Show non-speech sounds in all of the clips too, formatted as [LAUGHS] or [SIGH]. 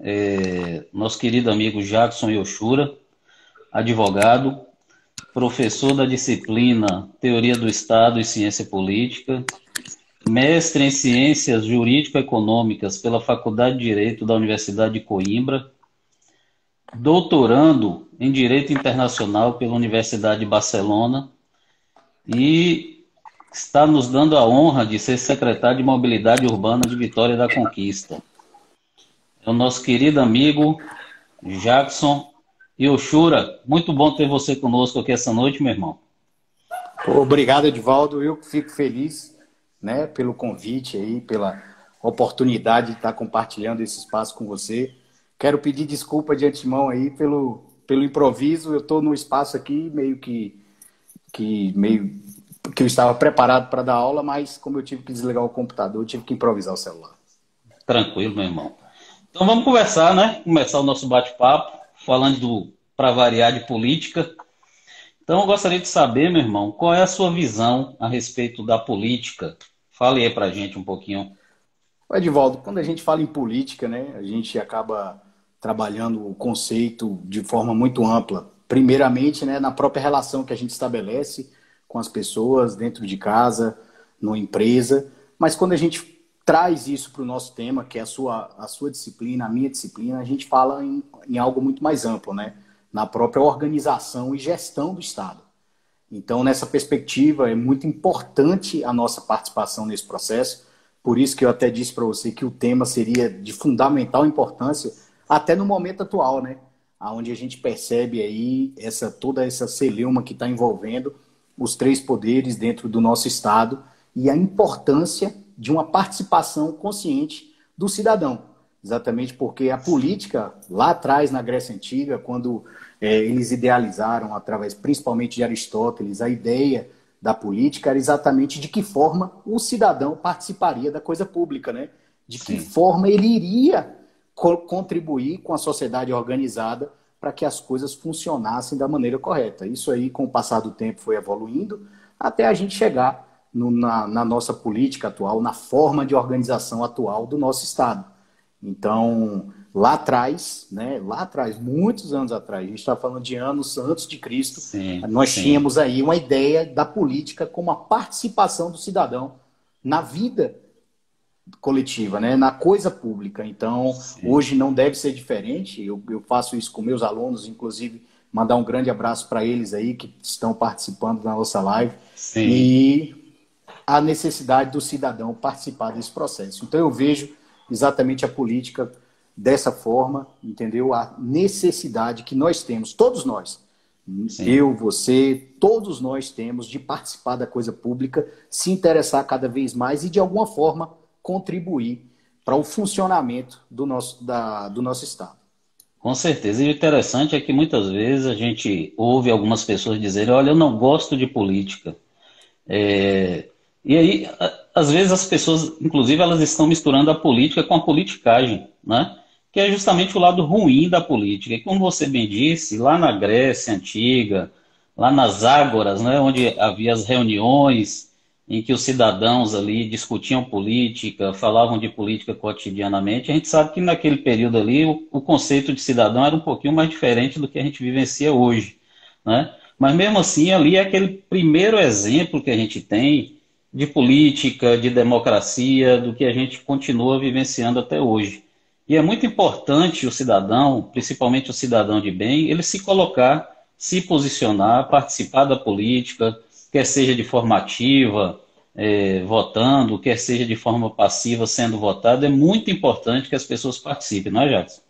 é, nosso querido amigo Jackson Yoshura, advogado, professor da disciplina Teoria do Estado e Ciência Política, mestre em Ciências Jurídico-Econômicas pela Faculdade de Direito da Universidade de Coimbra, doutorando em Direito Internacional pela Universidade de Barcelona e está nos dando a honra de ser secretário de Mobilidade Urbana de Vitória da Conquista. É o nosso querido amigo Jackson Yoshura. Muito bom ter você conosco aqui essa noite, meu irmão. Obrigado, Edvaldo. Eu fico feliz né, pelo convite aí, pela oportunidade de estar compartilhando esse espaço com você. Quero pedir desculpa de antemão aí pelo, pelo improviso. Eu estou no espaço aqui meio que, que meio que eu estava preparado para dar aula, mas como eu tive que desligar o computador, eu tive que improvisar o celular. Tranquilo, meu irmão. Então vamos conversar, né? Começar o nosso bate-papo, falando do para variar de política. Então eu gostaria de saber, meu irmão, qual é a sua visão a respeito da política? Fale aí para a gente um pouquinho. Edivaldo, quando a gente fala em política, né, a gente acaba trabalhando o conceito de forma muito ampla. Primeiramente, né, na própria relação que a gente estabelece com as pessoas dentro de casa, numa empresa. Mas quando a gente traz isso para o nosso tema, que é a sua, a sua disciplina, a minha disciplina, a gente fala em, em algo muito mais amplo, né? Na própria organização e gestão do Estado. Então, nessa perspectiva, é muito importante a nossa participação nesse processo. Por isso que eu até disse para você que o tema seria de fundamental importância, até no momento atual, né? Onde a gente percebe aí essa toda essa celeuma que está envolvendo os três poderes dentro do nosso Estado e a importância de uma participação consciente do cidadão. Exatamente porque a política, lá atrás na Grécia Antiga, quando é, eles idealizaram, através principalmente de Aristóteles, a ideia da política era exatamente de que forma o cidadão participaria da coisa pública, né? De que Sim. forma ele iria co contribuir com a sociedade organizada para que as coisas funcionassem da maneira correta. Isso aí, com o passar do tempo, foi evoluindo até a gente chegar no, na, na, nossa política atual, na forma de organização atual do nosso Estado. Então, lá atrás, né, lá atrás, muitos anos atrás, a gente está falando de anos antes de Cristo, sim, nós sim. tínhamos aí uma ideia da política como a participação do cidadão na vida coletiva, né? na coisa pública. Então, Sim. hoje não deve ser diferente. Eu, eu, faço isso com meus alunos, inclusive mandar um grande abraço para eles aí que estão participando da nossa live. Sim. E a necessidade do cidadão participar desse processo. Então, eu vejo exatamente a política dessa forma, entendeu? A necessidade que nós temos, todos nós, Sim. eu, você, todos nós temos de participar da coisa pública, se interessar cada vez mais e, de alguma forma, contribuir para o funcionamento do nosso, da, do nosso Estado. Com certeza. E o interessante é que muitas vezes a gente ouve algumas pessoas dizerem: olha, eu não gosto de política. É... E aí, às vezes as pessoas, inclusive, elas estão misturando a política com a politicagem, né? que é justamente o lado ruim da política. E como você bem disse, lá na Grécia Antiga, lá nas ágoras, né, onde havia as reuniões, em que os cidadãos ali discutiam política, falavam de política cotidianamente, a gente sabe que naquele período ali o, o, conceito de cidadão era um pouquinho mais diferente do que a gente vivencia hoje, né? Mas mesmo assim ali é aquele primeiro exemplo que a gente tem de política, de democracia, do que a gente continua vivenciando até hoje. E é muito importante o cidadão, principalmente o cidadão de bem, ele se colocar, se posicionar, participar da política, quer seja de forma ativa, é, votando, quer seja de forma passiva, sendo votado, é muito importante que as pessoas participem, não é, Jackson?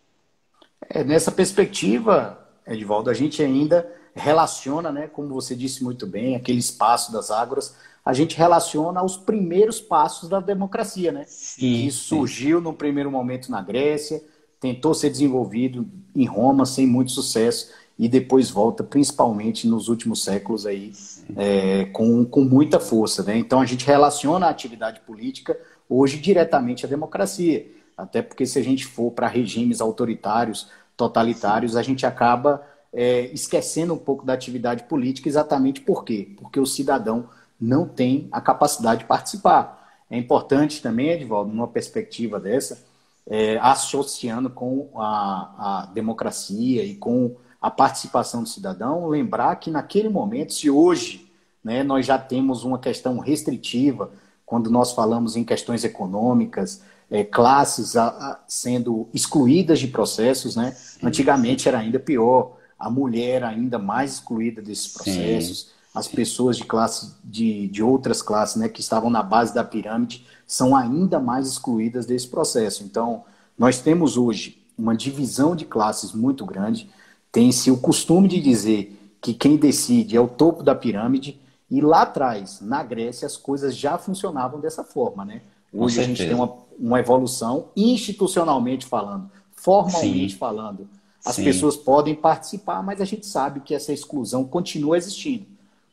É, nessa perspectiva, Edvaldo, a gente ainda relaciona, né, como você disse muito bem, aquele espaço das águas, a gente relaciona aos primeiros passos da democracia, né? Sim, que surgiu sim. no primeiro momento na Grécia, tentou ser desenvolvido em Roma sem muito sucesso e depois volta, principalmente nos últimos séculos, aí, é, com, com muita força. Né? Então a gente relaciona a atividade política hoje diretamente à democracia. Até porque se a gente for para regimes autoritários, totalitários, a gente acaba é, esquecendo um pouco da atividade política, exatamente por quê? Porque o cidadão não tem a capacidade de participar. É importante também, Edvaldo, numa perspectiva dessa, é, associando com a, a democracia e com a participação do cidadão, lembrar que naquele momento, se hoje né, nós já temos uma questão restritiva, quando nós falamos em questões econômicas, é, classes a, a, sendo excluídas de processos, né? Antigamente era ainda pior, a mulher ainda mais excluída desses processos, Sim. As pessoas de classe de, de outras classes, né, que estavam na base da pirâmide, são ainda mais excluídas desse processo. Então, nós temos hoje uma divisão de classes muito grande. Tem-se o costume de dizer que quem decide é o topo da pirâmide, e lá atrás, na Grécia, as coisas já funcionavam dessa forma, né? Hoje a gente tem uma, uma evolução institucionalmente falando, formalmente Sim. falando. As Sim. pessoas podem participar, mas a gente sabe que essa exclusão continua existindo.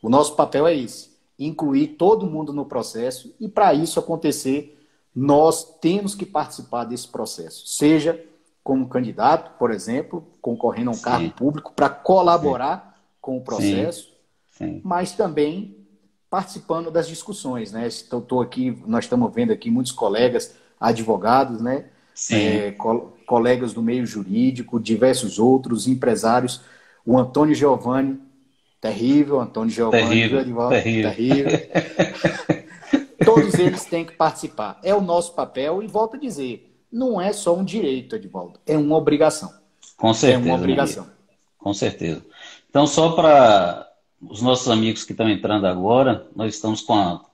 O nosso papel é esse: incluir todo mundo no processo, e para isso acontecer, nós temos que participar desse processo, seja como candidato, por exemplo, concorrendo a um Sim. cargo público para colaborar com o processo, Sim. mas também participando das discussões, né? Estou aqui, nós estamos vendo aqui muitos colegas advogados, né? É, co colegas do meio jurídico, diversos outros empresários. O Antônio Giovanni, terrível, Antônio Giovanni, terrível, advogado, terrível. terrível. [LAUGHS] Todos eles têm que participar. É o nosso papel e volto a dizer, não é só um direito, Edvaldo, é uma obrigação. Com certeza. É uma obrigação. Com certeza. Então, só para os nossos amigos que estão entrando agora, nós estamos com a,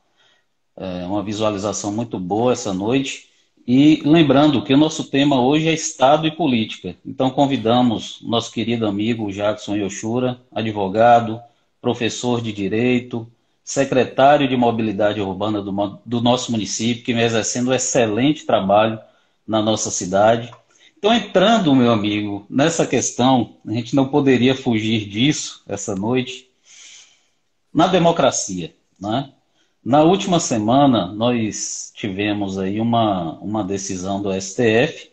é, uma visualização muito boa essa noite. E lembrando que o nosso tema hoje é Estado e Política. Então convidamos nosso querido amigo Jackson Yoshura, advogado, professor de Direito, secretário de Mobilidade Urbana do, do nosso município, que vem exercendo um excelente trabalho na nossa cidade. Então, entrando, meu amigo, nessa questão, a gente não poderia fugir disso essa noite, na democracia, né? Na última semana, nós tivemos aí uma, uma decisão do STF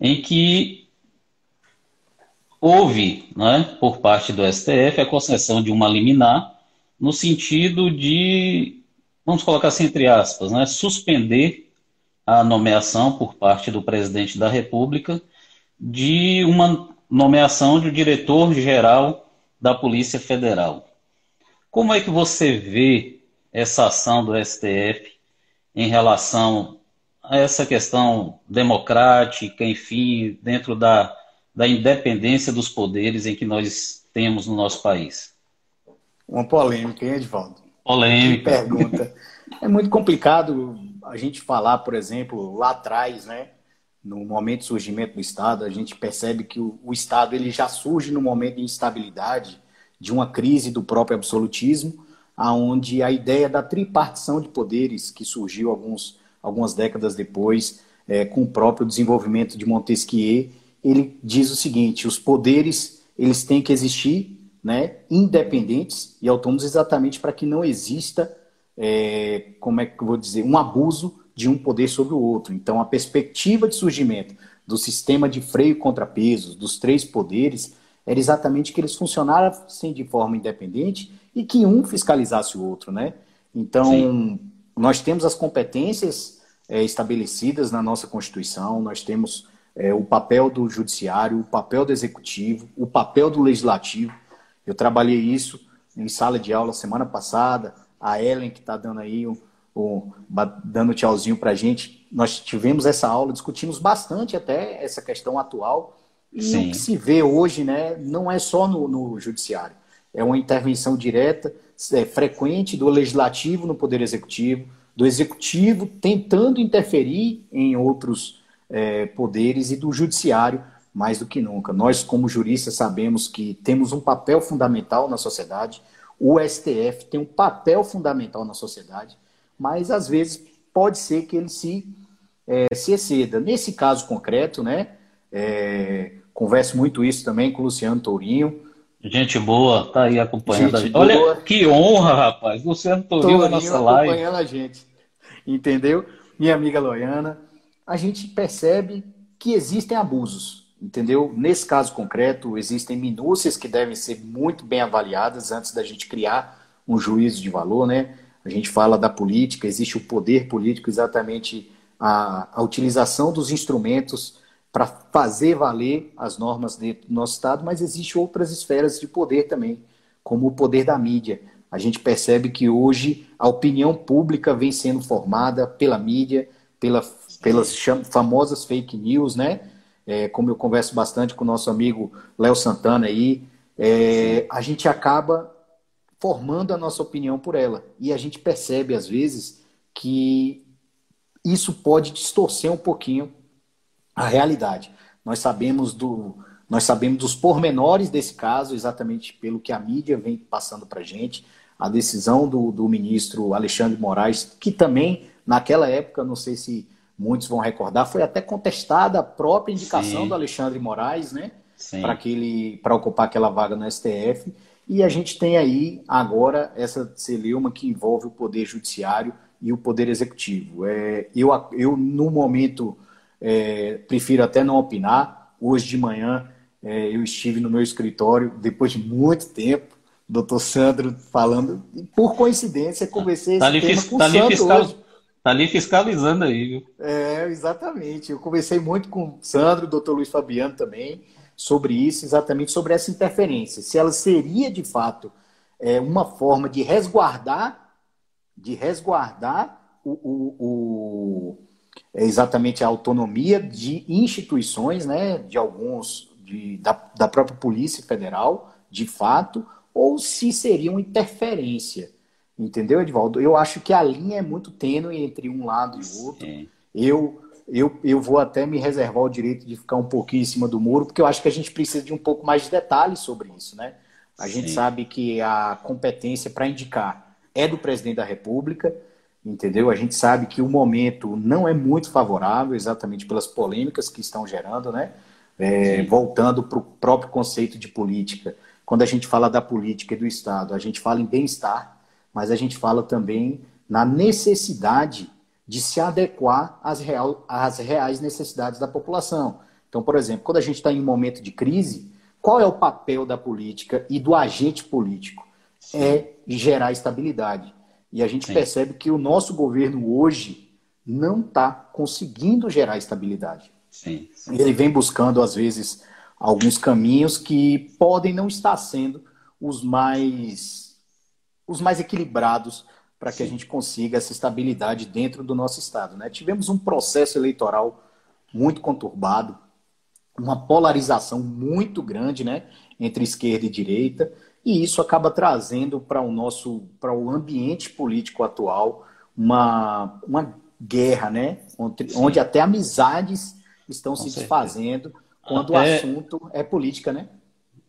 em que houve, né, por parte do STF, a concessão de uma liminar no sentido de, vamos colocar assim entre aspas, né, suspender a nomeação por parte do presidente da República de uma nomeação de diretor-geral da Polícia Federal. Como é que você vê essa ação do STF em relação a essa questão democrática, enfim, dentro da, da independência dos poderes em que nós temos no nosso país? Uma polêmica, hein, Edvaldo? Polêmica. Que pergunta. é muito complicado a gente falar, por exemplo, lá atrás, né? No momento de surgimento do Estado, a gente percebe que o, o Estado ele já surge no momento de instabilidade, de uma crise do próprio absolutismo, aonde a ideia da tripartição de poderes que surgiu alguns, algumas décadas depois, é, com o próprio desenvolvimento de Montesquieu, ele diz o seguinte: os poderes eles têm que existir, né, independentes e autônomos, exatamente para que não exista, é, como é que eu vou dizer, um abuso de um poder sobre o outro. Então, a perspectiva de surgimento do sistema de freio e contrapesos, dos três poderes, era exatamente que eles funcionassem de forma independente e que um fiscalizasse o outro, né? Então, Sim. nós temos as competências é, estabelecidas na nossa Constituição, nós temos é, o papel do judiciário, o papel do executivo, o papel do legislativo. Eu trabalhei isso em sala de aula semana passada, a Ellen que está dando aí o, o dando tchauzinho para a gente, nós tivemos essa aula, discutimos bastante até essa questão atual e Sim. o que se vê hoje, né, não é só no, no judiciário, é uma intervenção direta, é, frequente do legislativo no poder executivo, do executivo tentando interferir em outros é, poderes e do judiciário mais do que nunca. Nós, como juristas, sabemos que temos um papel fundamental na sociedade, o STF tem um papel fundamental na sociedade, mas às vezes pode ser que ele se, é, se exceda. Nesse caso concreto, né, é, converso muito isso também com o Luciano Tourinho. Gente boa, tá aí acompanhando gente a gente. Olha boa. que honra, rapaz. Luciano Tourinho, na nossa live. acompanhando a gente. Entendeu? Minha amiga Loiana. A gente percebe que existem abusos, entendeu? Nesse caso concreto, existem minúcias que devem ser muito bem avaliadas antes da gente criar um juízo de valor, né? A gente fala da política, existe o poder político exatamente a, a utilização dos instrumentos para fazer valer as normas dentro do nosso Estado, mas existem outras esferas de poder também, como o poder da mídia. A gente percebe que hoje a opinião pública vem sendo formada pela mídia, pela, pelas famosas fake news, né? É, como eu converso bastante com o nosso amigo Léo Santana aí, é, a gente acaba formando a nossa opinião por ela. E a gente percebe, às vezes, que isso pode distorcer um pouquinho a realidade. Nós sabemos do, nós sabemos dos pormenores desse caso, exatamente pelo que a mídia vem passando para a gente. A decisão do, do ministro Alexandre Moraes, que também, naquela época, não sei se muitos vão recordar, foi até contestada a própria indicação Sim. do Alexandre Moraes, né? Para aquele para ocupar aquela vaga no STF. E a gente tem aí agora essa celeuma que envolve o Poder Judiciário e o Poder Executivo. É, eu, eu, no momento, é, prefiro até não opinar. Hoje de manhã é, eu estive no meu escritório, depois de muito tempo, doutor Sandro falando, e por coincidência conversei tá ali, tema com tá o Sandro fiscal, hoje. Tá ali fiscalizando aí, viu? É, exatamente. Eu conversei muito com o Sandro, doutor Luiz Fabiano também, sobre isso, exatamente sobre essa interferência. Se ela seria, de fato, é, uma forma de resguardar de resguardar o, o, o é exatamente a autonomia de instituições, né, de alguns, de, da, da própria Polícia Federal, de fato, ou se seria uma interferência. Entendeu, Edvaldo? Eu acho que a linha é muito tênue entre um lado e o outro. Eu, eu, eu vou até me reservar o direito de ficar um pouquinho em cima do muro, porque eu acho que a gente precisa de um pouco mais de detalhes sobre isso, né? A Sim. gente sabe que a competência para indicar é do presidente da República, entendeu? A gente sabe que o momento não é muito favorável, exatamente pelas polêmicas que estão gerando, né? É, voltando para o próprio conceito de política. Quando a gente fala da política e do Estado, a gente fala em bem-estar, mas a gente fala também na necessidade de se adequar às, real, às reais necessidades da população. Então, por exemplo, quando a gente está em um momento de crise, qual é o papel da política e do agente político? é gerar estabilidade. E a gente Sim. percebe que o nosso governo hoje não está conseguindo gerar estabilidade. Sim, sim. Ele vem buscando, às vezes, alguns caminhos que podem não estar sendo os mais, os mais equilibrados para que a gente consiga essa estabilidade dentro do nosso Estado. Né? Tivemos um processo eleitoral muito conturbado, uma polarização muito grande né, entre esquerda e direita. E isso acaba trazendo para o nosso, para o ambiente político atual, uma, uma guerra, né? Onde, onde até amizades estão Com se certeza. desfazendo quando até... o assunto é política, né?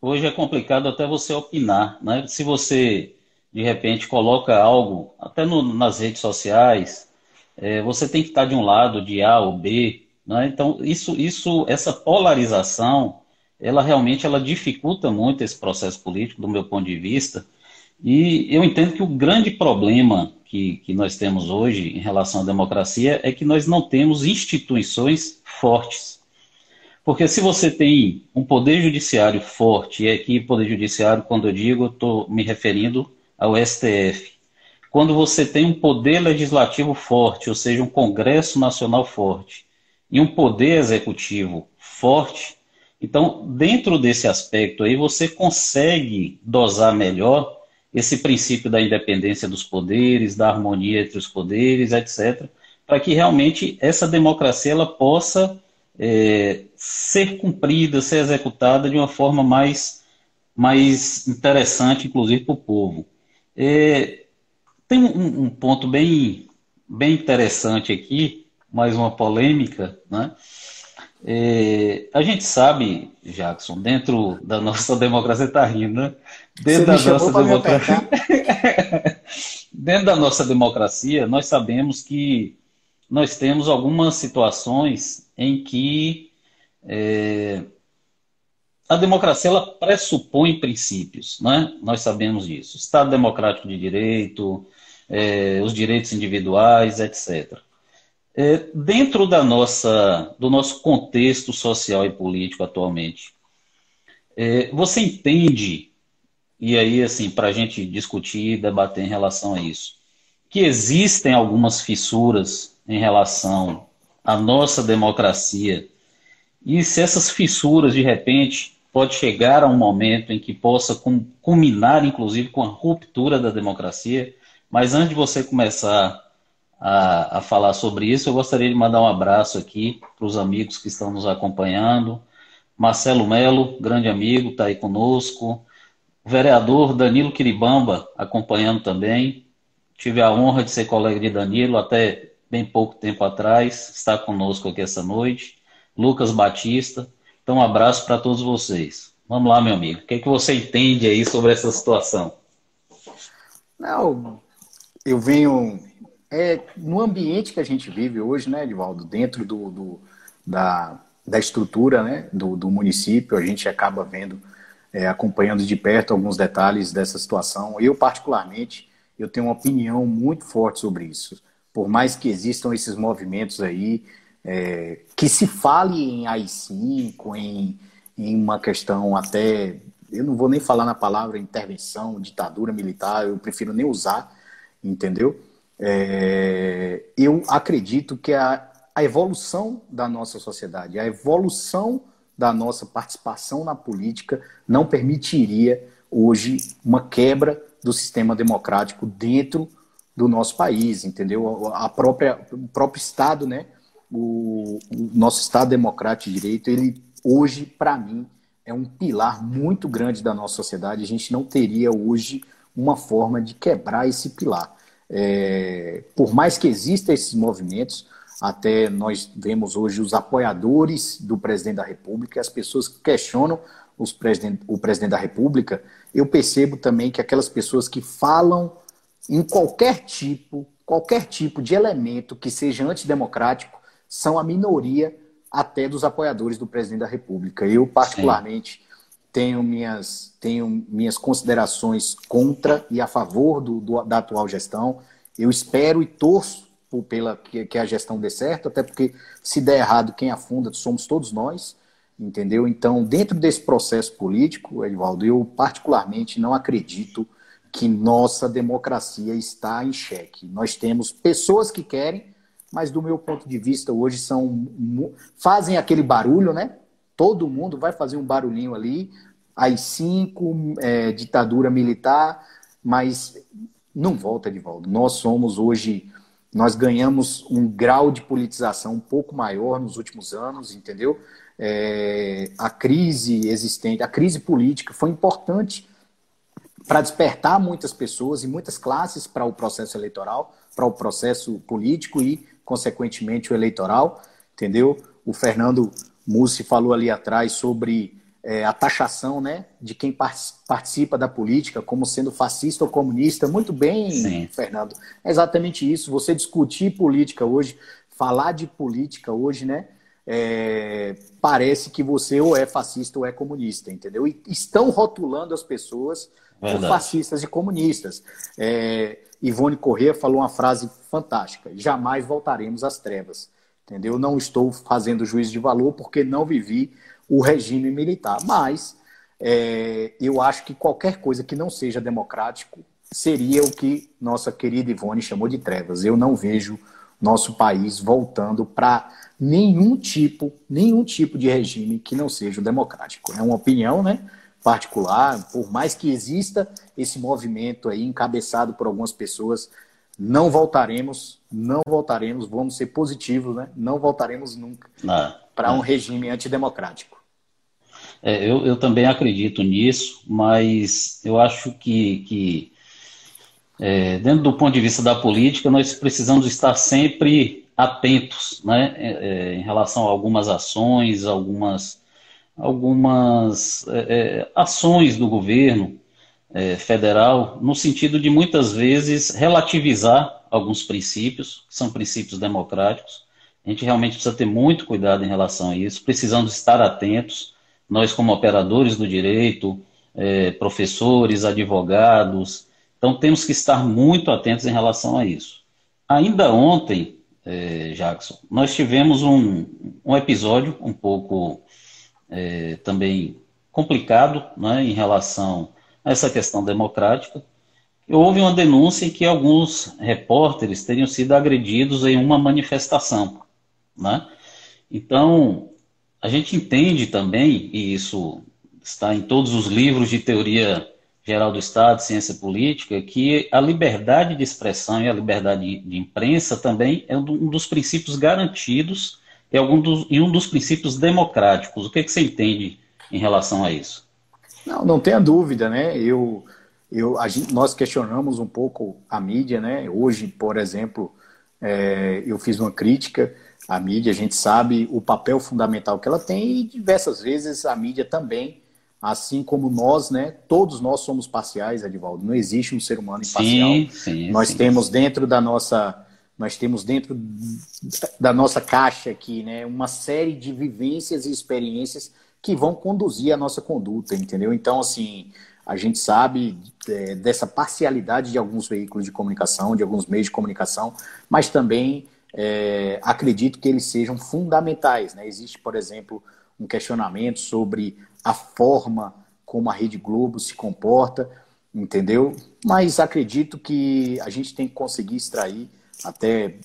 Hoje é complicado até você opinar, né? Se você de repente coloca algo, até no, nas redes sociais, é, você tem que estar de um lado, de A ou B, né? Então isso, isso, essa polarização ela realmente ela dificulta muito esse processo político, do meu ponto de vista. E eu entendo que o grande problema que, que nós temos hoje em relação à democracia é que nós não temos instituições fortes. Porque se você tem um poder judiciário forte, e aqui poder judiciário, quando eu digo, eu estou me referindo ao STF. Quando você tem um poder legislativo forte, ou seja, um Congresso Nacional forte, e um poder executivo forte, então, dentro desse aspecto aí, você consegue dosar melhor esse princípio da independência dos poderes, da harmonia entre os poderes, etc., para que realmente essa democracia ela possa é, ser cumprida, ser executada de uma forma mais, mais interessante, inclusive para o povo. É, tem um, um ponto bem, bem interessante aqui, mais uma polêmica, né? É, a gente sabe, Jackson, dentro da nossa democracia, está rindo, né? Dentro da nossa democracia. [LAUGHS] dentro da nossa democracia, nós sabemos que nós temos algumas situações em que é, a democracia ela pressupõe princípios, né? Nós sabemos disso. Estado democrático de direito, é, os direitos individuais, etc. É, dentro da nossa, do nosso contexto social e político atualmente, é, você entende, e aí, assim, para a gente discutir e debater em relação a isso, que existem algumas fissuras em relação a nossa democracia. E se essas fissuras, de repente, pode chegar a um momento em que possa culminar, inclusive, com a ruptura da democracia. Mas antes de você começar a, a falar sobre isso, eu gostaria de mandar um abraço aqui para os amigos que estão nos acompanhando. Marcelo Melo, grande amigo, está aí conosco. O vereador Danilo Quiribamba, acompanhando também. Tive a honra de ser colega de Danilo até bem pouco tempo atrás, está conosco aqui essa noite. Lucas Batista. Então, um abraço para todos vocês. Vamos lá, meu amigo. O que, é que você entende aí sobre essa situação? Não, eu venho. É, no ambiente que a gente vive hoje, né, Edvaldo, dentro do, do da, da estrutura né, do, do município, a gente acaba vendo, é, acompanhando de perto alguns detalhes dessa situação. Eu, particularmente, eu tenho uma opinião muito forte sobre isso. Por mais que existam esses movimentos aí, é, que se fale em AI-5, em, em uma questão até, eu não vou nem falar na palavra intervenção, ditadura militar, eu prefiro nem usar, entendeu? É, eu acredito que a, a evolução da nossa sociedade, a evolução da nossa participação na política não permitiria hoje uma quebra do sistema democrático dentro do nosso país, entendeu? A própria, o próprio Estado, né? o, o nosso Estado Democrático de Direito, ele hoje, para mim, é um pilar muito grande da nossa sociedade. A gente não teria hoje uma forma de quebrar esse pilar. É, por mais que existam esses movimentos, até nós vemos hoje os apoiadores do presidente da República, as pessoas que questionam os presidente, o presidente da República, eu percebo também que aquelas pessoas que falam em qualquer tipo, qualquer tipo de elemento que seja antidemocrático, são a minoria até dos apoiadores do presidente da República. Eu, particularmente, tenho minhas, tenho minhas considerações contra e a favor do, do da atual gestão. Eu espero e torço por, pela que, que, a gestão dê certo, até porque se der errado, quem afunda somos todos nós, entendeu? Então, dentro desse processo político, Edvaldo, eu particularmente não acredito que nossa democracia está em xeque. Nós temos pessoas que querem mas do meu ponto de vista hoje são fazem aquele barulho, né? Todo mundo vai fazer um barulhinho ali, as cinco é, ditadura militar, mas não volta de volta. Nós somos hoje, nós ganhamos um grau de politização um pouco maior nos últimos anos, entendeu? É, a crise existente, a crise política foi importante para despertar muitas pessoas e muitas classes para o processo eleitoral, para o processo político e consequentemente, o eleitoral, entendeu? O Fernando Mussi falou ali atrás sobre é, a taxação né, de quem participa da política como sendo fascista ou comunista. Muito bem, Sim. Fernando. É exatamente isso. Você discutir política hoje, falar de política hoje, né? É, parece que você ou é fascista ou é comunista, entendeu? E estão rotulando as pessoas como fascistas e comunistas. É, Ivone Corrêa falou uma frase fantástica: jamais voltaremos às trevas. Entendeu? Não estou fazendo juízo de valor porque não vivi o regime militar, mas é, eu acho que qualquer coisa que não seja democrático seria o que nossa querida Ivone chamou de trevas. Eu não vejo nosso país voltando para nenhum tipo, nenhum tipo de regime que não seja democrático. É uma opinião, né? particular, por mais que exista esse movimento aí encabeçado por algumas pessoas, não voltaremos, não voltaremos, vamos ser positivos, né? Não voltaremos nunca para um regime antidemocrático. É, eu, eu também acredito nisso, mas eu acho que, que é, dentro do ponto de vista da política, nós precisamos estar sempre atentos né, é, é em relação a algumas ações, algumas algumas é, é, ações do governo é, federal no sentido de muitas vezes relativizar alguns princípios, que são princípios democráticos. A gente realmente precisa ter muito cuidado em relação a isso, precisamos estar atentos, nós como operadores do direito, é, professores, advogados, então temos que estar muito atentos em relação a isso. Ainda ontem, é, Jackson, nós tivemos um, um episódio um pouco é, também complicado né, em relação essa questão democrática. Houve uma denúncia em que alguns repórteres teriam sido agredidos em uma manifestação. Né? Então, a gente entende também, e isso está em todos os livros de teoria geral do Estado, ciência política, que a liberdade de expressão e a liberdade de imprensa também é um dos princípios garantidos e, algum dos, e um dos princípios democráticos. O que, é que você entende em relação a isso? Não, não tenha dúvida, né? Eu, eu, gente, nós questionamos um pouco a mídia, né? Hoje, por exemplo, é, eu fiz uma crítica à mídia, a gente sabe o papel fundamental que ela tem e diversas vezes a mídia também, assim como nós, né? Todos nós somos parciais, Edivaldo. Não existe um ser humano imparcial. Sim, sim, nós sim, temos sim. dentro da nossa nós temos dentro da nossa caixa aqui, né, uma série de vivências e experiências que vão conduzir a nossa conduta, entendeu? Então, assim, a gente sabe é, dessa parcialidade de alguns veículos de comunicação, de alguns meios de comunicação, mas também é, acredito que eles sejam fundamentais. Né? Existe, por exemplo, um questionamento sobre a forma como a Rede Globo se comporta, entendeu? Mas acredito que a gente tem que conseguir extrair, até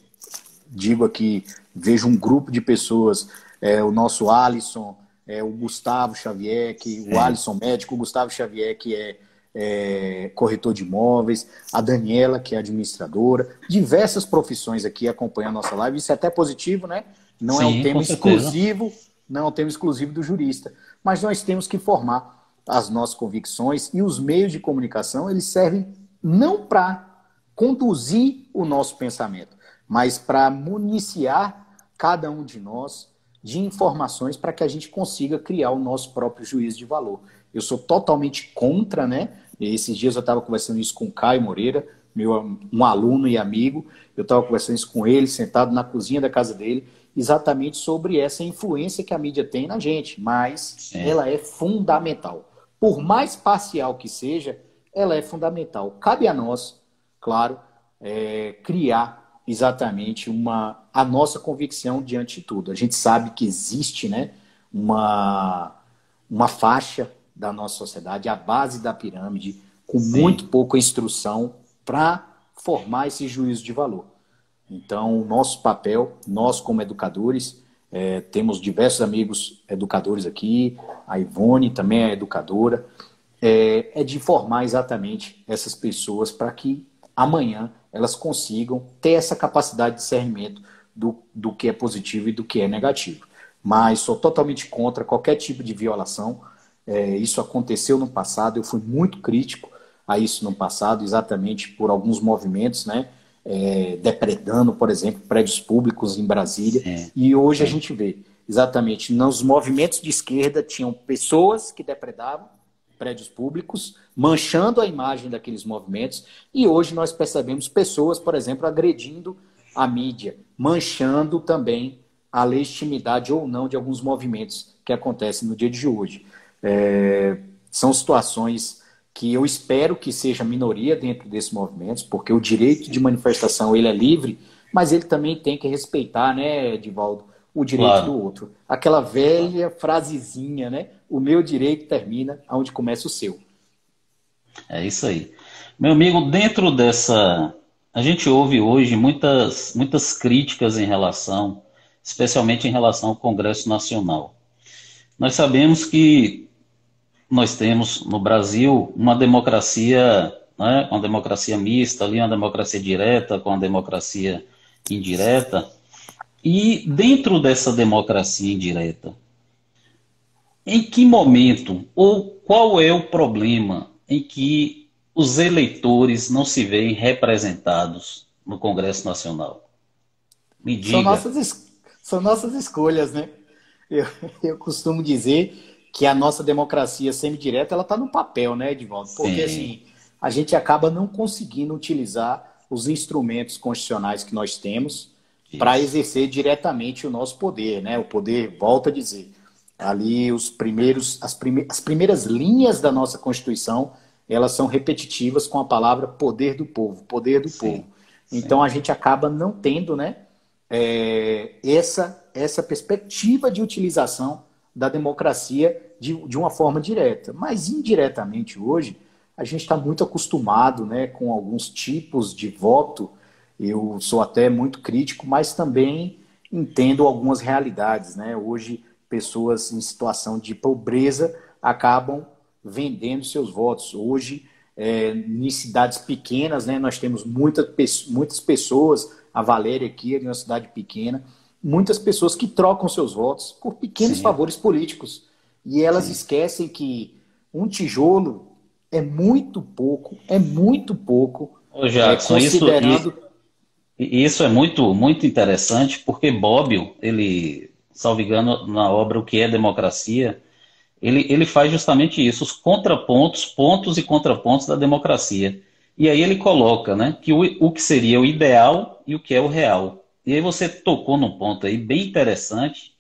digo aqui, vejo um grupo de pessoas, é, o nosso Alisson, é, o Gustavo Xavier, que, o Alisson médico, o Gustavo Xavier, que é, é, corretor de imóveis, a Daniela, que é administradora, diversas profissões aqui acompanham a nossa live. Isso é até positivo, né? Não Sim, é um tema exclusivo, não é um tema exclusivo do jurista. Mas nós temos que formar as nossas convicções e os meios de comunicação, eles servem não para conduzir o nosso pensamento, mas para municiar cada um de nós de informações para que a gente consiga criar o nosso próprio juízo de valor. Eu sou totalmente contra, né? Esses dias eu estava conversando isso com o Caio Moreira, meu, um aluno e amigo. Eu estava conversando isso com ele, sentado na cozinha da casa dele, exatamente sobre essa influência que a mídia tem na gente. Mas é. ela é fundamental. Por mais parcial que seja, ela é fundamental. Cabe a nós, claro, é, criar exatamente uma a nossa convicção diante de tudo. A gente sabe que existe, né, uma uma faixa da nossa sociedade, a base da pirâmide, com Sim. muito pouca instrução para formar esse juízo de valor. Então, o nosso papel, nós como educadores, é, temos diversos amigos educadores aqui, a Ivone também é educadora, é, é de formar exatamente essas pessoas para que amanhã elas consigam ter essa capacidade de discernimento do, do que é positivo e do que é negativo. Mas sou totalmente contra qualquer tipo de violação. É, isso aconteceu no passado, eu fui muito crítico a isso no passado, exatamente por alguns movimentos, né? É, depredando, por exemplo, prédios públicos em Brasília. É. E hoje a gente vê, exatamente, nos movimentos de esquerda tinham pessoas que depredavam prédios públicos, manchando a imagem daqueles movimentos, e hoje nós percebemos pessoas, por exemplo, agredindo a mídia, manchando também a legitimidade ou não de alguns movimentos que acontecem no dia de hoje. É, são situações que eu espero que seja minoria dentro desses movimentos, porque o direito de manifestação ele é livre, mas ele também tem que respeitar, né, Edivaldo, o direito claro. do outro. Aquela velha frasezinha, né? O meu direito termina onde começa o seu. É isso aí. Meu amigo, dentro dessa. A gente ouve hoje muitas, muitas críticas em relação, especialmente em relação ao Congresso Nacional. Nós sabemos que nós temos no Brasil uma democracia, né, uma democracia mista, ali uma democracia direta com a democracia indireta. E dentro dessa democracia indireta, em que momento ou qual é o problema em que os eleitores não se veem representados no Congresso Nacional? Me diga. São nossas, são nossas escolhas, né? Eu, [LAUGHS] eu costumo dizer que a nossa democracia semidireta ela está no papel, né, Edvaldo? Porque Sim. assim a gente acaba não conseguindo utilizar os instrumentos constitucionais que nós temos para exercer diretamente o nosso poder, né? O poder, volta a dizer, ali os primeiros, as, prime, as primeiras linhas da nossa Constituição, elas são repetitivas com a palavra poder do povo, poder do sim, povo. Então sim. a gente acaba não tendo, né? É, essa essa perspectiva de utilização da democracia de, de uma forma direta, mas indiretamente hoje a gente está muito acostumado, né, com alguns tipos de voto eu sou até muito crítico, mas também entendo algumas realidades. Né? Hoje, pessoas em situação de pobreza acabam vendendo seus votos. Hoje, é, em cidades pequenas, né, nós temos muita, muitas pessoas, a Valéria aqui é de uma cidade pequena, muitas pessoas que trocam seus votos por pequenos Sim. favores políticos. E elas Sim. esquecem que um tijolo é muito pouco, é muito pouco. Ô, Jackson, é, considerando... isso, isso é muito, muito interessante, porque Bobbio, ele, salvo engano, na obra O que é Democracia, ele, ele faz justamente isso, os contrapontos, pontos e contrapontos da democracia. E aí ele coloca né, que o, o que seria o ideal e o que é o real. E aí você tocou num ponto aí bem interessante,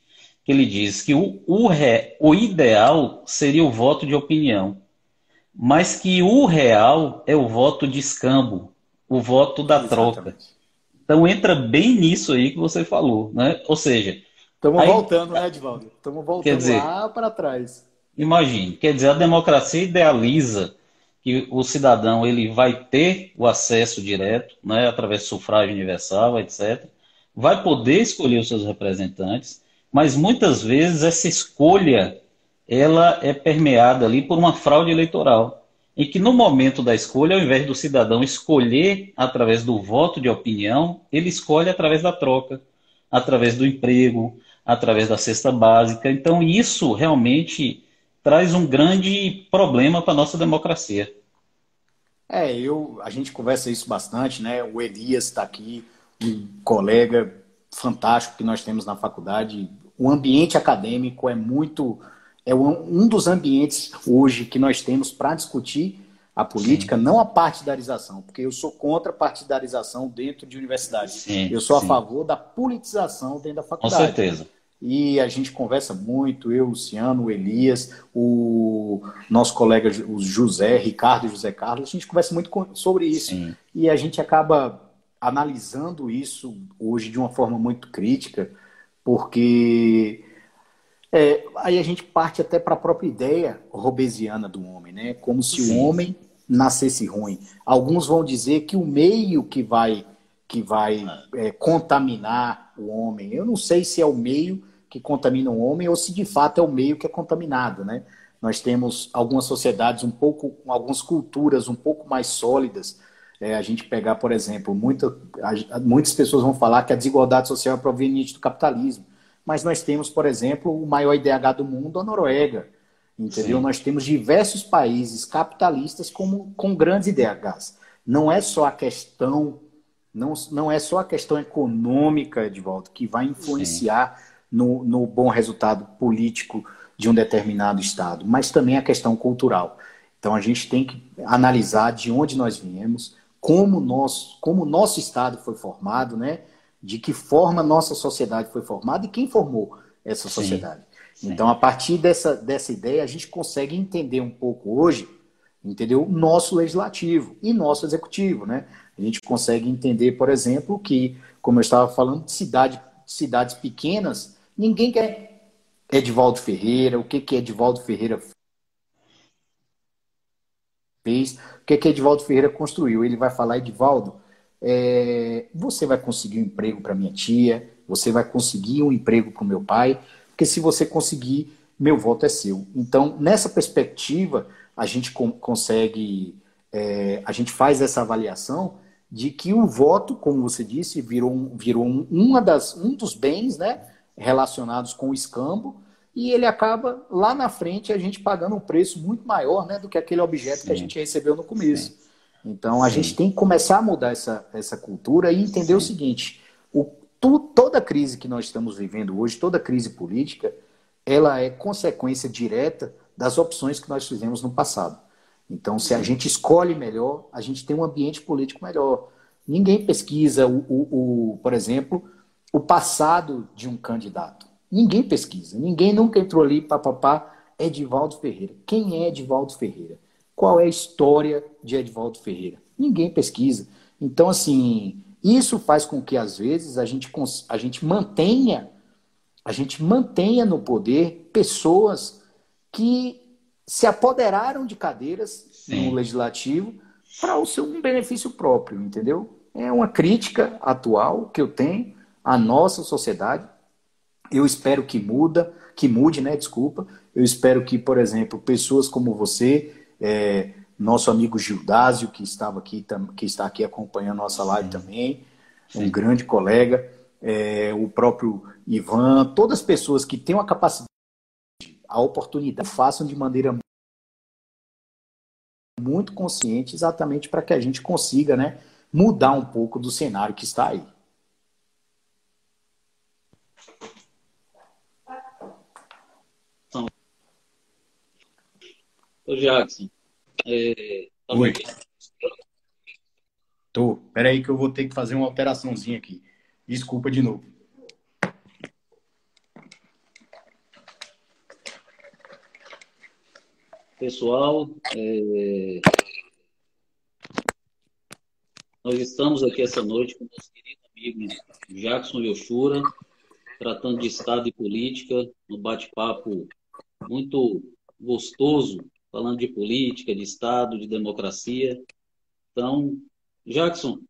que ele diz que o, o, re, o ideal seria o voto de opinião, mas que o real é o voto de escambo, o voto da Exatamente. troca. Então entra bem nisso aí que você falou, né? Ou seja, estamos voltando, né, Edvaldo? Estamos voltando dizer, lá para trás. Imagine, quer dizer, a democracia idealiza que o cidadão ele vai ter o acesso direto, né, através do sufrágio universal, etc. Vai poder escolher os seus representantes, mas muitas vezes essa escolha ela é permeada ali por uma fraude eleitoral em que no momento da escolha, ao invés do cidadão escolher através do voto de opinião, ele escolhe através da troca, através do emprego, através da cesta básica. Então, isso realmente traz um grande problema para a nossa democracia. É, eu, a gente conversa isso bastante, né? O Elias está aqui, um colega fantástico que nós temos na faculdade. O ambiente acadêmico é muito é um dos ambientes hoje que nós temos para discutir a política, sim. não a partidarização, porque eu sou contra a partidarização dentro de universidade. Sim, eu sou sim. a favor da politização dentro da faculdade. Com certeza. E a gente conversa muito, eu, Luciano, o Elias, o nosso colega o José, Ricardo e José Carlos, a gente conversa muito sobre isso. E a gente acaba analisando isso hoje de uma forma muito crítica, porque é, aí a gente parte até para a própria ideia robesiana do homem, né? Como se Sim. o homem nascesse ruim. Alguns vão dizer que o meio que vai que vai é, contaminar o homem. Eu não sei se é o meio que contamina o homem ou se de fato é o meio que é contaminado, né? Nós temos algumas sociedades um pouco, algumas culturas um pouco mais sólidas. É, a gente pegar, por exemplo, muita, muitas pessoas vão falar que a desigualdade social é proveniente do capitalismo. Mas nós temos, por exemplo, o maior IDH do mundo, a Noruega. Entendeu? Sim. Nós temos diversos países capitalistas como, com grandes IDHs. Não é só a questão, não, não é só a questão econômica, de volta, que vai influenciar no, no bom resultado político de um determinado Estado, mas também a questão cultural. Então a gente tem que analisar de onde nós viemos, como nós, como nosso Estado foi formado, né? de que forma nossa sociedade foi formada e quem formou essa sociedade. Sim, sim. Então, a partir dessa, dessa ideia, a gente consegue entender um pouco hoje, entendeu? Nosso legislativo e nosso executivo, né? A gente consegue entender, por exemplo, que, como eu estava falando, de cidade, cidades pequenas, ninguém quer Edivaldo Ferreira, o que, que Edivaldo Ferreira fez, o que, que Edivaldo Ferreira construiu. Ele vai falar, Edivaldo, é, você vai conseguir um emprego para minha tia, você vai conseguir um emprego para o meu pai, porque se você conseguir, meu voto é seu. Então, nessa perspectiva, a gente consegue, é, a gente faz essa avaliação de que o voto, como você disse, virou, virou um, uma das, um dos bens né, relacionados com o escambo, e ele acaba lá na frente a gente pagando um preço muito maior né, do que aquele objeto Sim. que a gente recebeu no começo. Sim. Então a Sim. gente tem que começar a mudar essa, essa cultura e entender o seguinte: o, tu, toda crise que nós estamos vivendo hoje, toda crise política, ela é consequência direta das opções que nós fizemos no passado. Então, se a gente escolhe melhor, a gente tem um ambiente político melhor. Ninguém pesquisa, o, o, o por exemplo, o passado de um candidato. Ninguém pesquisa. Ninguém nunca entrou ali, papapá, Edivaldo Ferreira. Quem é Edivaldo Ferreira? qual é a história de Edvaldo Ferreira. Ninguém pesquisa. Então, assim, isso faz com que, às vezes, a gente, a gente mantenha a gente mantenha no poder pessoas que se apoderaram de cadeiras Sim. no legislativo para o seu benefício próprio, entendeu? É uma crítica atual que eu tenho a nossa sociedade. Eu espero que muda, que mude, né? Desculpa. Eu espero que, por exemplo, pessoas como você, é, nosso amigo Gildásio, que estava aqui, que está aqui acompanhando nossa live Sim. também, Sim. um grande colega, é, o próprio Ivan, todas as pessoas que têm a capacidade, a oportunidade, façam de maneira muito consciente, exatamente para que a gente consiga, né, mudar um pouco do cenário que está aí. Ô, Jackson, é, tá Oi. Tô. Pera aí que eu vou ter que fazer uma alteraçãozinha aqui. Desculpa de novo. Pessoal, é... nós estamos aqui essa noite com nosso querido amigo Jackson Yoshura, tratando de Estado e política, um bate-papo muito gostoso falando de política, de Estado, de democracia. Então, Jackson,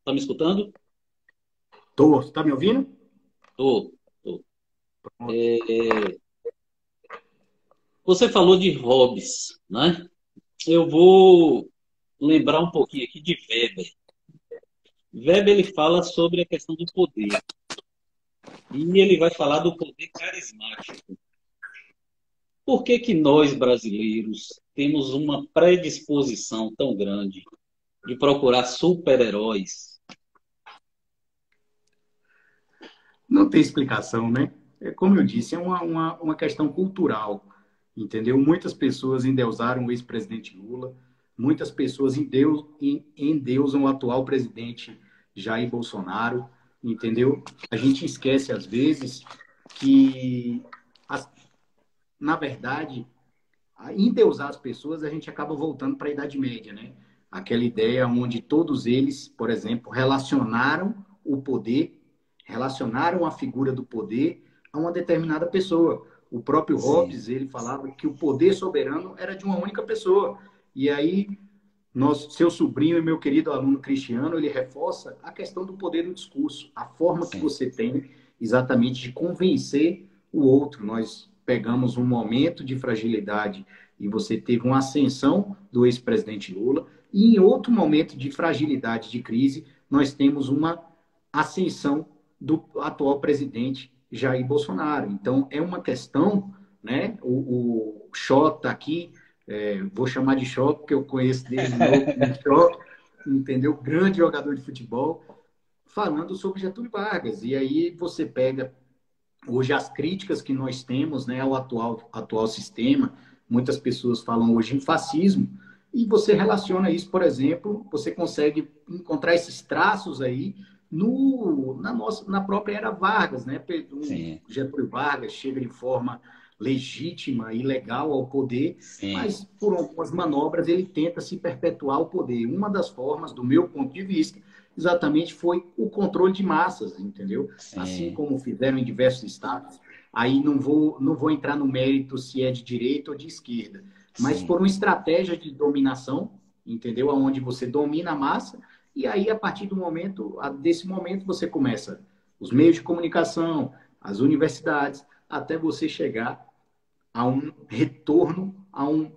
está me escutando? Estou. Está me ouvindo? Estou. É... Você falou de hobbies, né? Eu vou lembrar um pouquinho aqui de Weber. Weber ele fala sobre a questão do poder. E ele vai falar do poder carismático. Por que, que nós, brasileiros, temos uma predisposição tão grande de procurar super-heróis? Não tem explicação, né? É, como eu disse, é uma, uma, uma questão cultural, entendeu? Muitas pessoas endeusaram o ex-presidente Lula, muitas pessoas endeus, endeusam o atual presidente Jair Bolsonaro, entendeu? A gente esquece, às vezes, que as, na verdade, em deusar as pessoas, a gente acaba voltando para a Idade Média, né? Aquela ideia onde todos eles, por exemplo, relacionaram o poder, relacionaram a figura do poder a uma determinada pessoa. O próprio Sim. Hobbes, ele falava que o poder soberano era de uma única pessoa. E aí, nosso, seu sobrinho e meu querido aluno Cristiano, ele reforça a questão do poder do discurso, a forma Sim. que você tem exatamente de convencer o outro. Nós pegamos um momento de fragilidade e você teve uma ascensão do ex-presidente Lula, e em outro momento de fragilidade, de crise, nós temos uma ascensão do atual presidente Jair Bolsonaro. Então, é uma questão, né? O, o Xota aqui, é, vou chamar de Xota, porque eu conheço desde novo, [LAUGHS] entendeu? Grande jogador de futebol, falando sobre Getúlio Vargas. E aí você pega hoje as críticas que nós temos né, ao atual, atual sistema, muitas pessoas falam hoje em fascismo, e você relaciona isso, por exemplo, você consegue encontrar esses traços aí no, na, nossa, na própria era Vargas, né? Um Getúlio Vargas chega de forma legítima e legal ao poder, Sim. mas por algumas manobras ele tenta se perpetuar o poder. Uma das formas, do meu ponto de vista, exatamente foi o controle de massas, entendeu? Sim. Assim como fizeram em diversos estados. Aí não vou, não vou entrar no mérito se é de direita ou de esquerda, mas Sim. por uma estratégia de dominação, entendeu? Onde você domina a massa e aí a partir do momento, desse momento você começa os meios de comunicação, as universidades, até você chegar a um retorno a um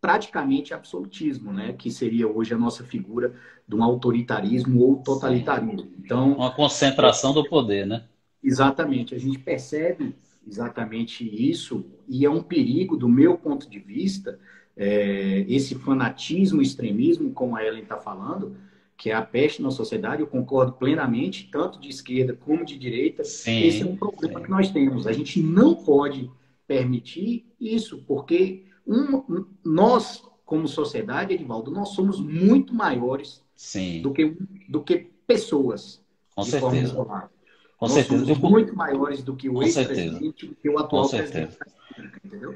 praticamente absolutismo, né? Que seria hoje a nossa figura de um autoritarismo ou totalitarismo. Então, uma concentração do poder, né? Exatamente. A gente percebe exatamente isso e é um perigo, do meu ponto de vista, é, esse fanatismo, extremismo, como a Ellen está falando, que é a peste na sociedade. Eu concordo plenamente, tanto de esquerda como de direita. Sim, esse é um problema sim. que nós temos. A gente não pode permitir isso, porque um, nós, como sociedade, Edivaldo, nós somos muito maiores Sim. Do, que, do que pessoas. Com certeza. Com nós certeza. somos Eu... muito maiores do que o ex-presidente, do que o atual Com presidente. Entendeu?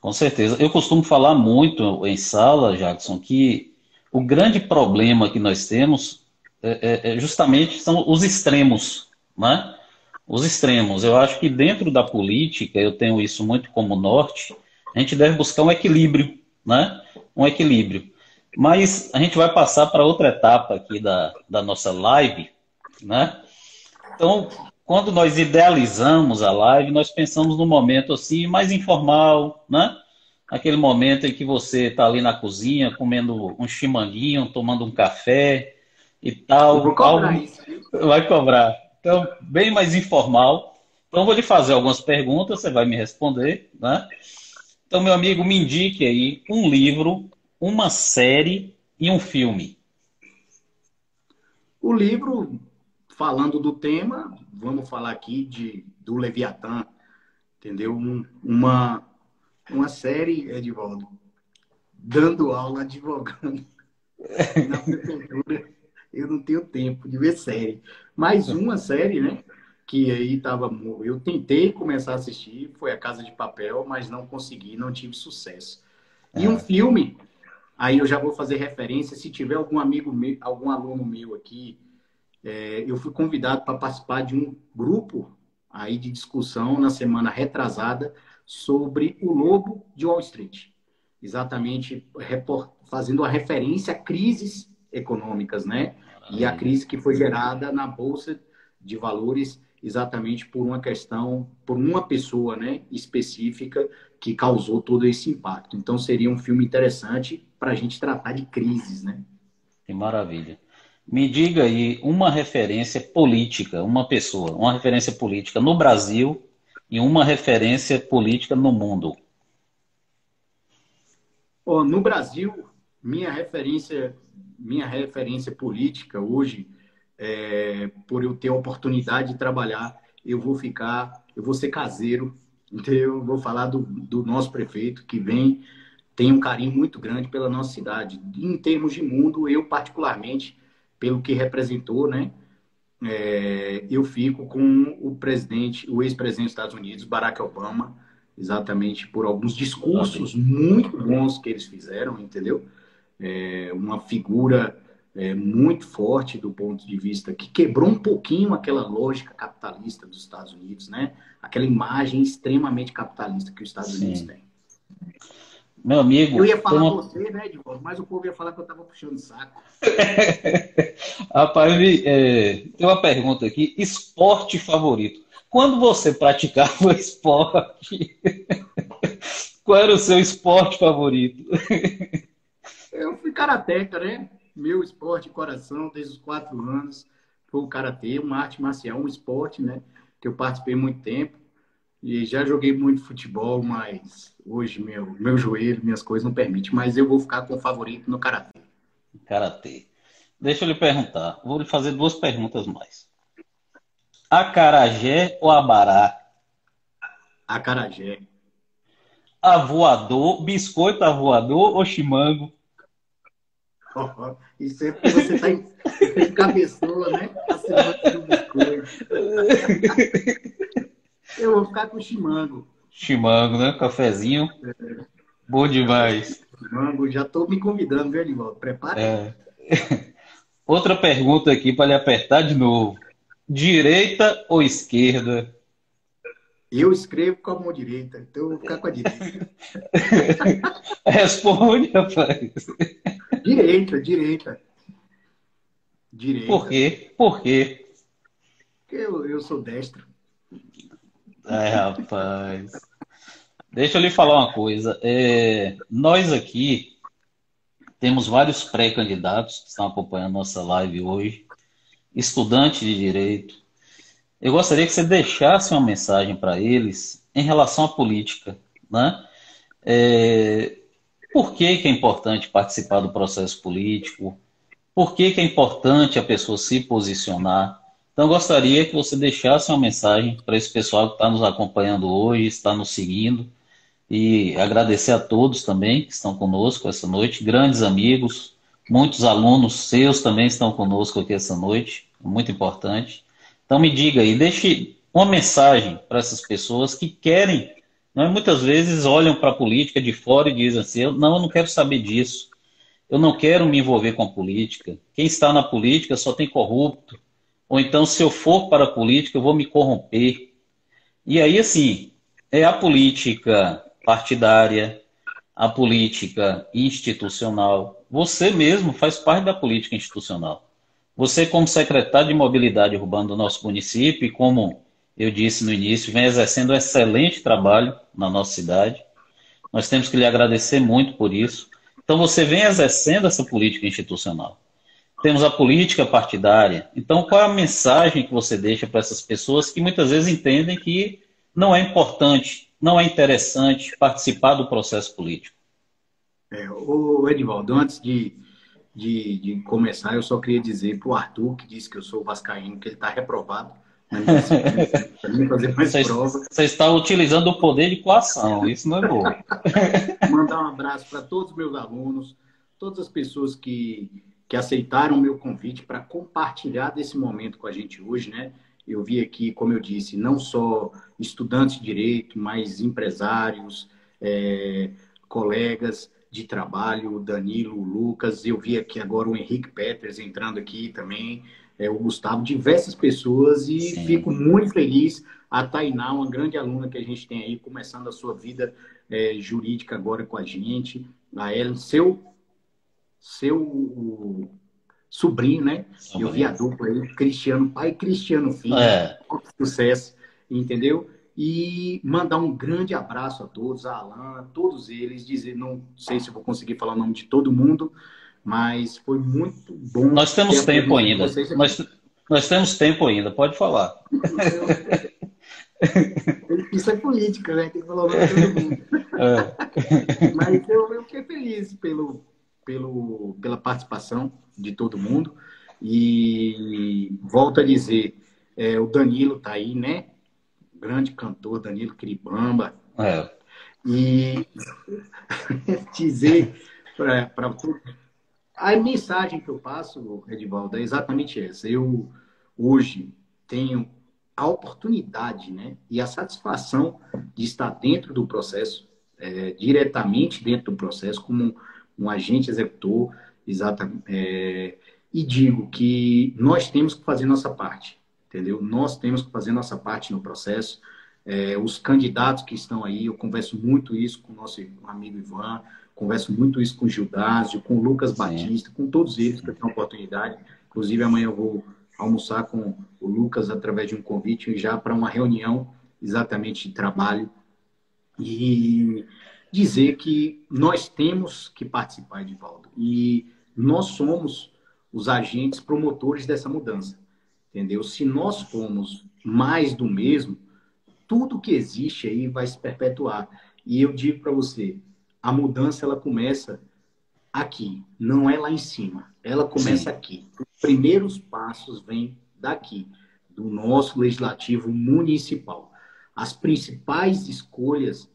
Com certeza. Eu costumo falar muito em sala, Jackson, que o grande problema que nós temos é, é, é justamente são os extremos, né? Os extremos. Eu acho que dentro da política, eu tenho isso muito como norte, a gente deve buscar um equilíbrio, né? Um equilíbrio. Mas a gente vai passar para outra etapa aqui da, da nossa live, né? Então, quando nós idealizamos a live, nós pensamos num momento assim mais informal, né? Aquele momento em que você está ali na cozinha comendo um chimanguinho, tomando um café e tal. Vou cobrar algo... isso. Vai cobrar. Então, bem mais informal. Então, vou lhe fazer algumas perguntas, você vai me responder, né? Então, meu amigo, me indique aí um livro, uma série e um filme. O livro, falando do tema, vamos falar aqui de, do Leviatã, entendeu? Um, uma, uma série, Edvaldo, dando aula, advogando [LAUGHS] na prefeitura. Eu não tenho tempo de ver série. Mais uma série, né? Que aí tava. Eu tentei começar a assistir, foi a Casa de Papel, mas não consegui, não tive sucesso. E um é. filme, aí eu já vou fazer referência, se tiver algum amigo meu, algum aluno meu aqui é, eu fui convidado para participar de um grupo aí de discussão na semana retrasada sobre o lobo de Wall Street. Exatamente fazendo a referência a crises econômicas, né? E a crise que foi gerada na Bolsa de Valores exatamente por uma questão, por uma pessoa né, específica que causou todo esse impacto. Então seria um filme interessante para a gente tratar de crises, né? Que maravilha. Me diga aí uma referência política, uma pessoa, uma referência política no Brasil e uma referência política no mundo. Oh, no Brasil, minha referência, minha referência política hoje, é, por eu ter a oportunidade de trabalhar, eu vou ficar, eu vou ser caseiro, [LAUGHS] entendeu? Eu vou falar do, do nosso prefeito que vem, tem um carinho muito grande pela nossa cidade. Em termos de mundo, eu particularmente pelo que representou, né? É, eu fico com o presidente, o ex-presidente dos Estados Unidos, Barack Obama, exatamente por alguns discursos muito bons que eles fizeram, entendeu? É, uma figura é, muito forte do ponto de vista que quebrou um pouquinho aquela lógica capitalista dos Estados Unidos, né? Aquela imagem extremamente capitalista que os Estados Sim. Unidos têm. Meu amigo. Eu ia falar uma... você, né, Edvaldo? Mas o povo ia falar que eu estava puxando saco. [LAUGHS] Rapaz, é, tem uma pergunta aqui: esporte favorito? Quando você praticava [LAUGHS] esporte, [LAUGHS] qual era o seu esporte favorito? Eu fui karateca, né? Meu esporte de coração, desde os quatro anos, foi o karatê, uma arte marcial, um esporte, né? Que eu participei muito tempo. E já joguei muito futebol, mas hoje meu, meu joelho, minhas coisas não permitem. Mas eu vou ficar com o favorito no Karatê. Karatê. Deixa eu lhe perguntar. Vou lhe fazer duas perguntas mais. Acarajé ou abará? Acarajé. Avoador, biscoito avoador ou chimango? Oh, [LAUGHS] isso é porque você está em, em cabeçola, né? Do biscoito. [LAUGHS] Eu vou ficar com chimango. Chimango, né? Cafezinho. É. Bom demais. Chimango, já estou me convidando, viu, Edivaldo? Prepara. É. [LAUGHS] Outra pergunta aqui para lhe apertar de novo. Direita ou esquerda? Eu escrevo com a mão direita, então eu vou ficar com a direita. [LAUGHS] Responde, rapaz. Direita, direita. Direita. Por quê? Por quê? Porque eu, eu sou destro. É, rapaz. Deixa eu lhe falar uma coisa. É, nós aqui temos vários pré-candidatos que estão acompanhando nossa live hoje, estudantes de direito. Eu gostaria que você deixasse uma mensagem para eles em relação à política, né? É, por que, que é importante participar do processo político? Por que, que é importante a pessoa se posicionar? Então, gostaria que você deixasse uma mensagem para esse pessoal que está nos acompanhando hoje, está nos seguindo, e agradecer a todos também que estão conosco essa noite, grandes amigos, muitos alunos seus também estão conosco aqui essa noite, muito importante. Então, me diga aí, deixe uma mensagem para essas pessoas que querem, né, muitas vezes olham para a política de fora e dizem assim: não, eu não quero saber disso, eu não quero me envolver com a política. Quem está na política só tem corrupto ou então, se eu for para a política, eu vou me corromper. E aí, assim, é a política partidária, a política institucional. Você mesmo faz parte da política institucional. Você, como secretário de Mobilidade Urbana do nosso município, e como eu disse no início, vem exercendo um excelente trabalho na nossa cidade. Nós temos que lhe agradecer muito por isso. Então, você vem exercendo essa política institucional. Temos a política partidária. Então, qual é a mensagem que você deixa para essas pessoas que muitas vezes entendem que não é importante, não é interessante participar do processo político? É, o Edivaldo, antes de, de, de começar, eu só queria dizer para o Arthur, que disse que eu sou vascaíno, que ele está reprovado [LAUGHS] você, está utilizando o poder de coação, isso não é bom. [LAUGHS] Mandar um abraço para todos os meus alunos, todas as pessoas que, que aceitaram o meu convite para compartilhar desse momento com a gente hoje, né? Eu vi aqui, como eu disse, não só estudantes de direito, mas empresários, é, colegas de trabalho, Danilo, Lucas. Eu vi aqui agora o Henrique Peters entrando aqui também é, o Gustavo, diversas pessoas e Sim. fico muito feliz. A Tainá, uma grande aluna que a gente tem aí, começando a sua vida é, jurídica agora com a gente. A Ellen, seu, seu sobrinho, né? Sobrinho. Eu vi a dupla aí, Cristiano pai e Cristiano filho. É. Sucesso, entendeu? E mandar um grande abraço a todos, a Alana, todos eles, dizer, não sei se vou conseguir falar o nome de todo mundo, mas foi muito bom. Nós temos tempo ainda. Nós, nós temos tempo ainda, pode falar. [LAUGHS] Isso é política, né? Tem que falar o nome de todo mundo. [LAUGHS] É. [LAUGHS] Mas eu, eu fiquei feliz pelo, pelo, pela participação de todo mundo. E volto a dizer, é, o Danilo tá aí, né? Grande cantor, Danilo Cribamba. É. E [LAUGHS] dizer para a mensagem que eu passo, Edivaldo, é exatamente essa. Eu, hoje, tenho a oportunidade né, e a satisfação de estar dentro do processo, é, diretamente dentro do processo, como um, agente executor, exatamente, é, e digo que nós temos que fazer nossa parte, entendeu? Nós temos que fazer nossa parte no processo. É, os candidatos que estão aí, eu converso muito isso com o nosso amigo Ivan, Converso muito isso com o Gildásio, com o Lucas Sim. Batista, com todos eles que eu tenho oportunidade. Inclusive, amanhã eu vou almoçar com o Lucas através de um convite já para uma reunião exatamente de trabalho e dizer que nós temos que participar, Edivaldo, e nós somos os agentes promotores dessa mudança, entendeu? Se nós formos mais do mesmo, tudo que existe aí vai se perpetuar. E eu digo para você, a mudança ela começa aqui, não é lá em cima. Ela começa Sim. aqui. Os primeiros passos vêm daqui, do nosso legislativo municipal. As principais escolhas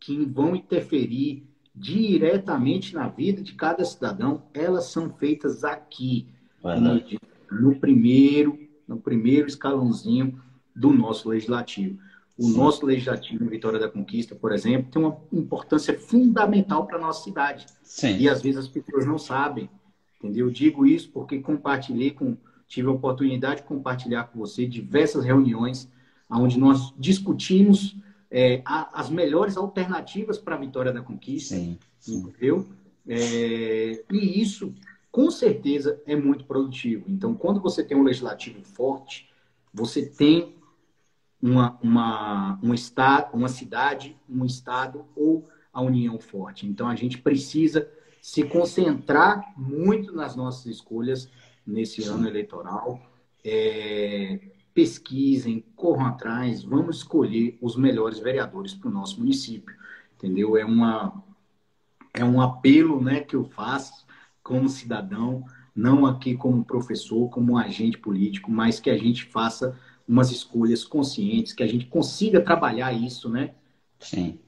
que vão interferir diretamente na vida de cada cidadão, elas são feitas aqui, no primeiro, no primeiro escalãozinho do nosso legislativo. O Sim. nosso legislativo Vitória da Conquista, por exemplo, tem uma importância fundamental para a nossa cidade. Sim. E às vezes as pessoas não sabem. Entendeu? Eu digo isso porque compartilhei com. Tive a oportunidade de compartilhar com você diversas reuniões onde nós discutimos é, a, as melhores alternativas para a vitória da conquista. Sim, sim. Entendeu? É, e isso, com certeza, é muito produtivo. Então, quando você tem um legislativo forte, você tem uma, uma, um estado, uma cidade, um estado ou a união forte. Então a gente precisa se concentrar muito nas nossas escolhas nesse ano eleitoral. É, pesquisem, corram atrás, vamos escolher os melhores vereadores para o nosso município. Entendeu? É, uma, é um apelo né, que eu faço como cidadão, não aqui como professor, como agente político, mas que a gente faça umas escolhas conscientes, que a gente consiga trabalhar isso, né? Sim.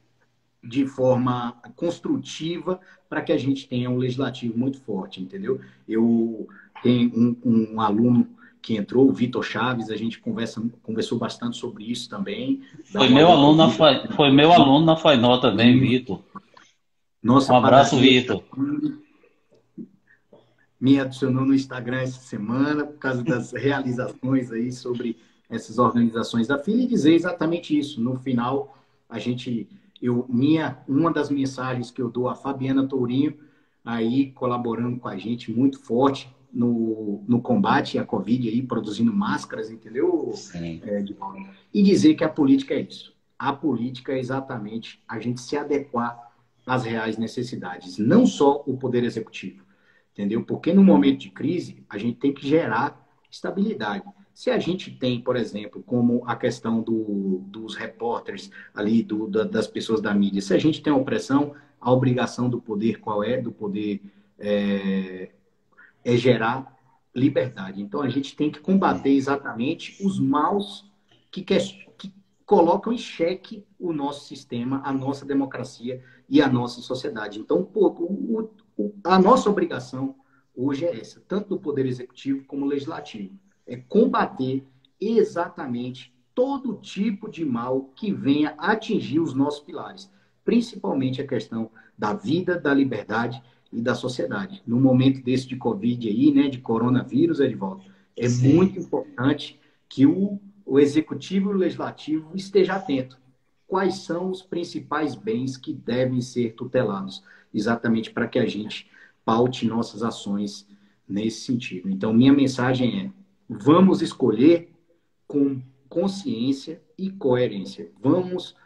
De forma construtiva para que a gente tenha um legislativo muito forte, entendeu? Eu tenho um, um aluno que entrou, o Vitor Chaves, a gente conversa, conversou bastante sobre isso também. Foi meu, aluno na, foi meu aluno na FAINOL também, Vitor. Nossa, um abraço, Vitor. Me adicionou no Instagram essa semana por causa das [LAUGHS] realizações aí sobre essas organizações da FIL e dizer exatamente isso. No final, a gente, eu, minha, uma das mensagens que eu dou a Fabiana Tourinho, aí colaborando com a gente muito forte, no, no combate à Covid aí, produzindo máscaras, entendeu? É, e dizer que a política é isso. A política é exatamente a gente se adequar às reais necessidades, não só o poder executivo, entendeu? Porque no momento de crise, a gente tem que gerar estabilidade. Se a gente tem, por exemplo, como a questão do, dos repórteres ali, do, da, das pessoas da mídia, se a gente tem a opressão, a obrigação do poder qual é? Do poder é, é gerar liberdade. Então a gente tem que combater exatamente os maus que, que, que colocam em xeque o nosso sistema, a nossa democracia e a nossa sociedade. Então, o, o, a nossa obrigação hoje é essa, tanto do Poder Executivo como Legislativo é combater exatamente todo tipo de mal que venha atingir os nossos pilares, principalmente a questão da vida, da liberdade e da sociedade. No momento desse de Covid aí, né, de coronavírus, Edvaldo, é Sim. muito importante que o, o executivo e o legislativo esteja atento. Quais são os principais bens que devem ser tutelados, exatamente para que a gente paute nossas ações nesse sentido. Então, minha mensagem é: Vamos escolher com consciência e coerência. Vamos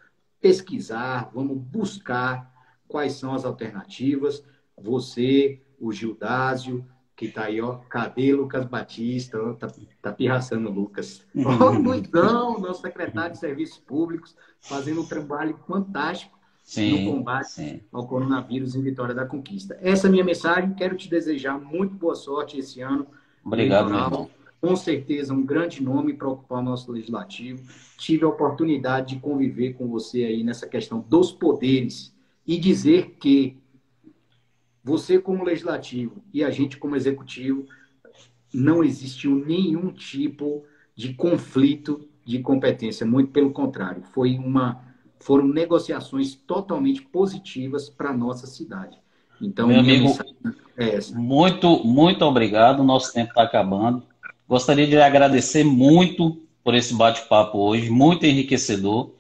pesquisar, vamos buscar quais são as alternativas. Você, o Gildásio, que está aí, ó, cadê Lucas Batista? Ó, tá, tá pirraçando Lucas. Ó, oh, Luizão, nosso secretário de Serviços Públicos, fazendo um trabalho fantástico sim, no combate sim. ao coronavírus em Vitória da Conquista. Essa é a minha mensagem. Quero te desejar muito boa sorte esse ano. Obrigado, meu irmão com certeza um grande nome para ocupar o nosso legislativo. Tive a oportunidade de conviver com você aí nessa questão dos poderes e dizer que você como legislativo e a gente como executivo não existiu nenhum tipo de conflito de competência, muito pelo contrário, foi uma foram negociações totalmente positivas para a nossa cidade. Então, Meu amigo, é muito, muito obrigado. Nosso tempo está acabando. Gostaria de agradecer muito por esse bate-papo hoje, muito enriquecedor.